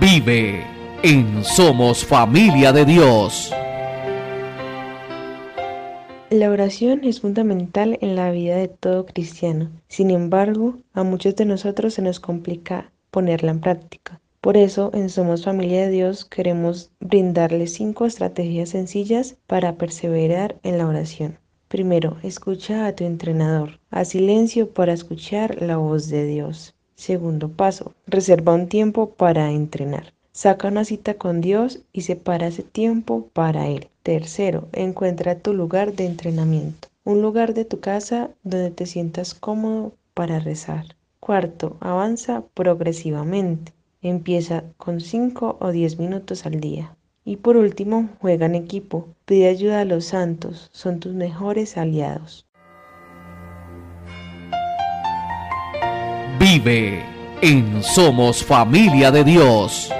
Vive en Somos Familia de Dios. La oración es fundamental en la vida de todo cristiano. Sin embargo, a muchos de nosotros se nos complica ponerla en práctica. Por eso, en Somos Familia de Dios queremos brindarles cinco estrategias sencillas para perseverar en la oración. Primero, escucha a tu entrenador. Haz silencio para escuchar la voz de Dios. Segundo paso, reserva un tiempo para entrenar. Saca una cita con Dios y separa ese tiempo para Él. Tercero, encuentra tu lugar de entrenamiento. Un lugar de tu casa donde te sientas cómodo para rezar. Cuarto, avanza progresivamente. Empieza con 5 o 10 minutos al día. Y por último, juega en equipo. Pide ayuda a los santos, son tus mejores aliados. Vive en Somos Familia de Dios.